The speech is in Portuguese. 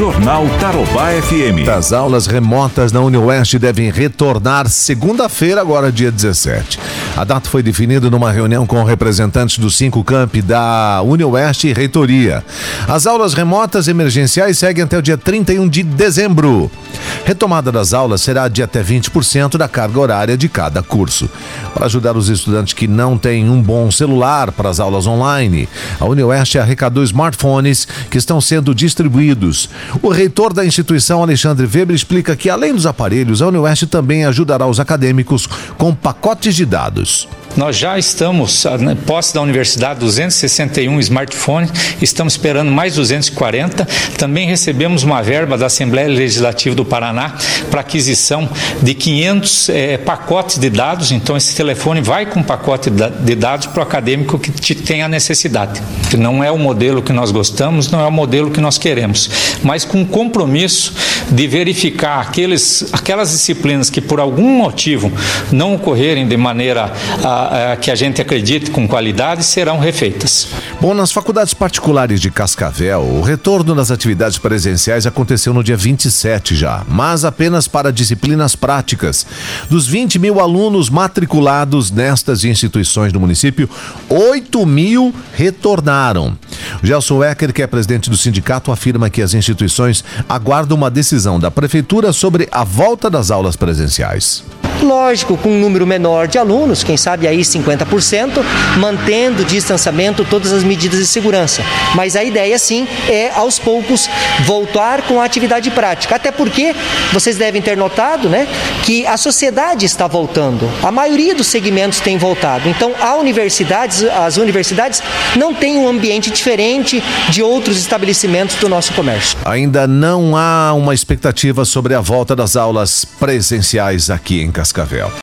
Jornal Tarobá FM. As aulas remotas na UniOeste devem retornar segunda-feira, agora dia 17. A data foi definida numa reunião com representantes dos cinco campi da UniOeste e Reitoria. As aulas remotas emergenciais seguem até o dia 31 de dezembro. Retomada das aulas será de até 20% da carga horária de cada curso. Para ajudar os estudantes que não têm um bom celular para as aulas online, a UniOeste arrecadou smartphones que estão sendo distribuídos. O reitor da instituição, Alexandre Weber, explica que, além dos aparelhos, a UniOeste também ajudará os acadêmicos com pacotes de dados. Nós já estamos, na posse da universidade, 261 smartphones, estamos esperando mais 240. Também recebemos uma verba da Assembleia Legislativa do Paraná para aquisição de 500 é, pacotes de dados. Então, esse telefone vai com pacote de dados para o acadêmico que tem a necessidade. Não é o modelo que nós gostamos, não é o modelo que nós queremos, mas com compromisso de verificar aqueles, aquelas disciplinas que, por algum motivo, não ocorrerem de maneira. Que a gente acredite com qualidade serão refeitas. Bom, nas faculdades particulares de Cascavel, o retorno das atividades presenciais aconteceu no dia 27 já, mas apenas para disciplinas práticas. Dos 20 mil alunos matriculados nestas instituições do município, 8 mil retornaram. Gelson Ecker, que é presidente do sindicato, afirma que as instituições aguardam uma decisão da prefeitura sobre a volta das aulas presenciais. Lógico, com um número menor de alunos, quem sabe aí 50%, mantendo o distanciamento, todas as medidas de segurança. Mas a ideia, sim, é aos poucos voltar com a atividade prática. Até porque vocês devem ter notado né, que a sociedade está voltando. A maioria dos segmentos tem voltado. Então, a universidades, as universidades não têm um ambiente diferente de outros estabelecimentos do nosso comércio. Ainda não há uma expectativa sobre a volta das aulas presenciais aqui em Cascavel.